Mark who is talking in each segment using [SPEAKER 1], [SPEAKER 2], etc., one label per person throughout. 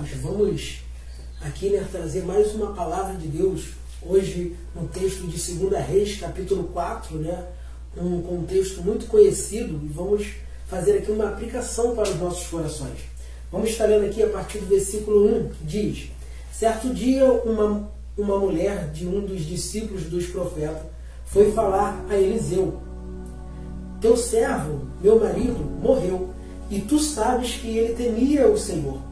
[SPEAKER 1] vamos aqui né, trazer mais uma palavra de Deus. Hoje, no texto de 2 Reis, capítulo 4, né, um contexto muito conhecido, e vamos fazer aqui uma aplicação para os nossos corações. Vamos estar lendo aqui a partir do versículo 1, que diz: Certo dia, uma, uma mulher de um dos discípulos dos profetas foi falar a Eliseu: Teu servo, meu marido, morreu, e tu sabes que ele temia o Senhor.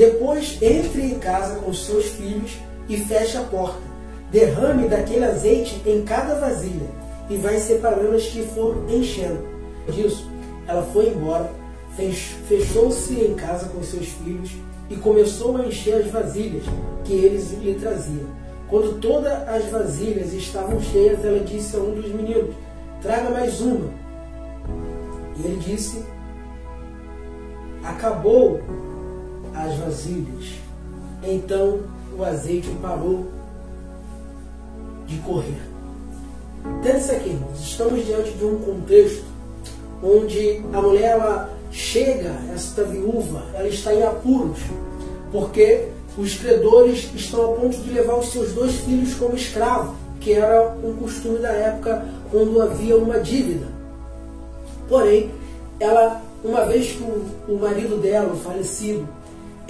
[SPEAKER 1] Depois entre em casa com seus filhos e feche a porta. Derrame daquele azeite em cada vasilha e vai separando as que for enchendo. Disso, ela foi embora, fechou-se em casa com seus filhos e começou a encher as vasilhas que eles lhe traziam. Quando todas as vasilhas estavam cheias, ela disse a um dos meninos: Traga mais uma. E ele disse: Acabou as vasilhas. Então o azeite parou de correr. Pense aqui, estamos diante de um contexto onde a mulher ela chega, esta viúva, ela está em apuros, porque os credores estão a ponto de levar os seus dois filhos como escravo, que era um costume da época quando havia uma dívida. Porém, ela, uma vez que o, o marido dela, o falecido,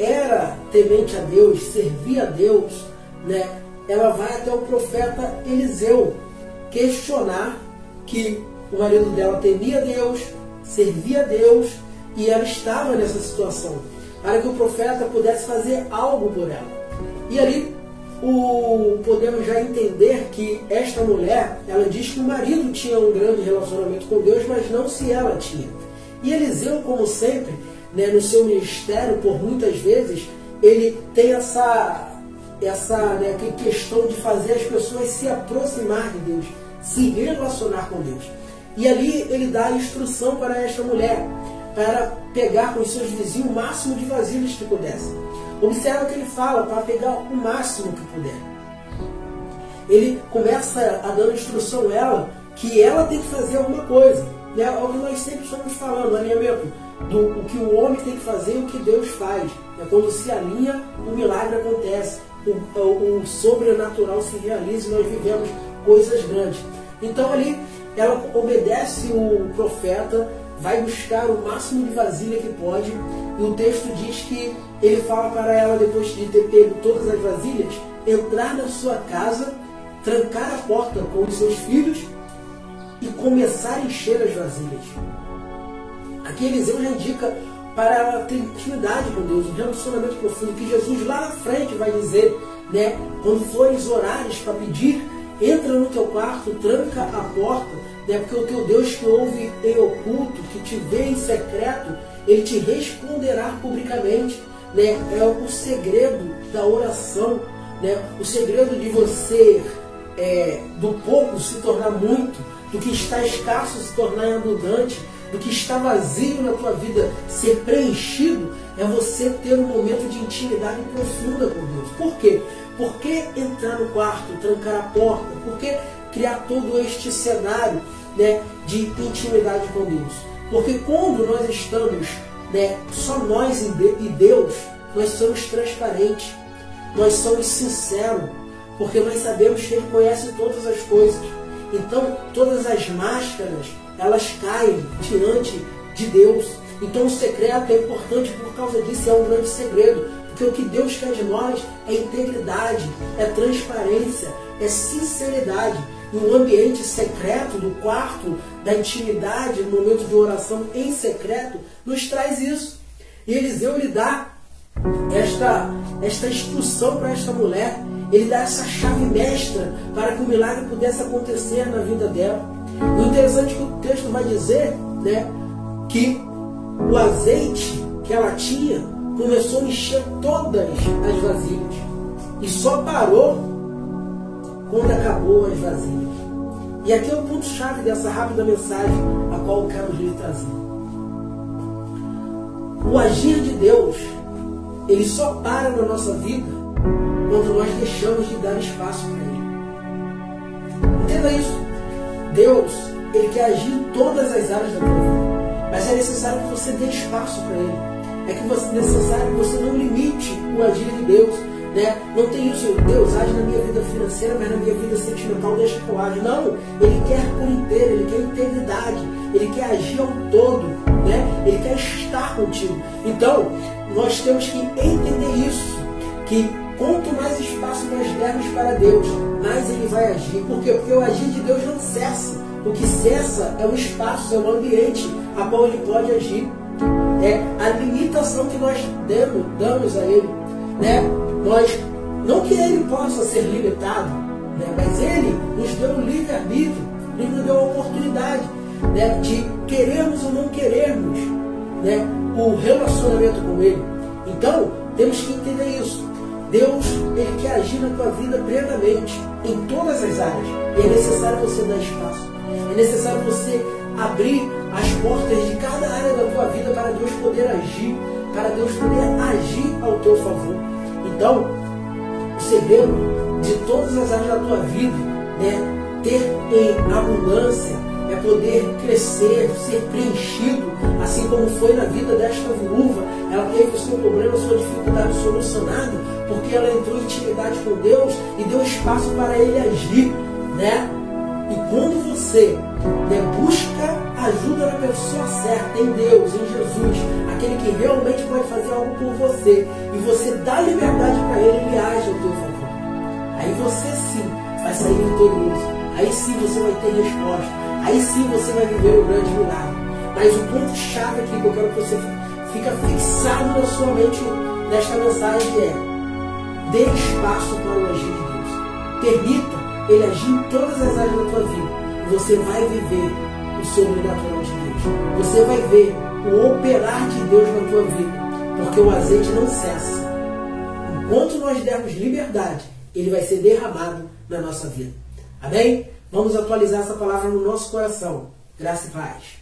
[SPEAKER 1] era temente a Deus, servia a Deus, né? ela vai até o profeta Eliseu questionar que o marido dela temia Deus, servia a Deus e ela estava nessa situação, para que o profeta pudesse fazer algo por ela. E ali o, podemos já entender que esta mulher, ela diz que o marido tinha um grande relacionamento com Deus, mas não se ela tinha. E Eliseu, como sempre, né, no seu ministério, por muitas vezes, ele tem essa, essa né, questão de fazer as pessoas se aproximar de Deus, se relacionar com Deus. E ali ele dá a instrução para esta mulher, para pegar com seus vizinhos o máximo de vasilhas que pudesse. Observa que ele fala para pegar o máximo que puder. Ele começa a dar instrução a ela que ela tem que fazer alguma coisa. Né? É o que nós sempre estamos falando, alinhamento do o que o homem tem que fazer e o que Deus faz. É quando se alinha, o milagre acontece, o, o, o sobrenatural se realiza e nós vivemos coisas grandes. Então ali ela obedece o profeta, vai buscar o máximo de vasilha que pode, e o texto diz que ele fala para ela, depois de ter pego todas as vasilhas, entrar na sua casa, trancar a porta com os seus filhos e começar a encher as vasilhas. Aqui Eliseu já indica para ter intimidade com Deus, um relacionamento profundo, que Jesus lá na frente vai dizer, né? Quando fores orares para pedir, entra no teu quarto, tranca a porta, né? Porque o teu Deus que ouve em oculto, que te vê em secreto, ele te responderá publicamente, né? É o segredo da oração, né? O segredo de você é, do pouco se tornar muito, do que está escasso se tornar abundante do que está vazio na tua vida ser preenchido, é você ter um momento de intimidade profunda com Deus. Por quê? Por que entrar no quarto, trancar a porta? Por que criar todo este cenário né, de intimidade com Deus? Porque quando nós estamos né, só nós e Deus, nós somos transparentes, nós somos sinceros, porque nós sabemos que Ele conhece todas as coisas. Então, todas as máscaras elas caem diante de Deus. Então o secreto é importante por causa disso, é um grande segredo. Porque o que Deus quer de nós é integridade, é transparência, é sinceridade. Um ambiente secreto, do quarto, da intimidade, no momento de oração em secreto, nos traz isso. E Eliseu lhe dá esta, esta instrução para esta mulher. Ele dá essa chave mestra para que o milagre pudesse acontecer na vida dela. O interessante é que o texto vai dizer né, que o azeite que ela tinha começou a encher todas as vasilhas. E só parou quando acabou as vasilhas. E aqui é o ponto-chave dessa rápida mensagem a qual eu quero lhe trazer. O agir de Deus, ele só para na nossa vida quando nós deixamos de dar espaço para Ele. Entenda isso. Deus, Ele quer agir em todas as áreas da tua vida. Mas é necessário que você dê espaço para Ele. É que é necessário que você não limite o agir de Deus. Né? Não tem isso, Deus age na minha vida financeira, mas na minha vida sentimental deixa que eu age. Não, Ele quer por inteiro, Ele quer integridade, Ele quer agir ao todo, né? Ele quer estar contigo. Então, nós temos que entender isso, que quanto mais espaço nós dermos para Deus, mais Ele vai agir. Por quê? Porque o agir de Deus não cessa. O que cessa é o espaço, é o ambiente a qual Ele pode agir. É a limitação que nós damos, damos a Ele. Né? Nós, não que ele possa ser limitado, né, mas ele nos deu um livre-arbítrio, ele nos deu a oportunidade né, de querermos ou não querermos né, o relacionamento com ele. Então, temos que entender isso. Deus ele quer agir na tua vida plenamente, em todas as áreas. E é necessário você dar espaço. É necessário você abrir as portas de cada área da tua vida para Deus poder agir, para Deus poder agir ao teu favor. Então, o segredo de todas as áreas da tua vida é ter em abundância, é poder crescer, ser preenchido, assim como foi na vida desta viúva. Ela teve o seu problema, a sua dificuldade solucionada, porque ela entrou em intimidade com Deus e deu espaço para ele agir, né? E quando você né, busca ajuda da pessoa certa, em Deus, em Jesus, aquele que realmente pode fazer algo por você, e você dá liberdade para ele, ele age ao teu favor. Aí você sim vai sair vitorioso. Aí sim você vai ter resposta. Aí sim você vai viver o grande milagre. Mas o ponto-chave aqui que eu quero que você fica fixado na sua mente nesta mensagem é dê espaço para o agir de Deus. Permita ele agir em todas as áreas da tua vida. E você vai viver o sobrenatural de Deus. Você vai ver o operar de Deus na tua vida. Porque o azeite não cessa. Enquanto nós dermos liberdade, ele vai ser derramado na nossa vida. Amém? Vamos atualizar essa palavra no nosso coração. Graça e paz.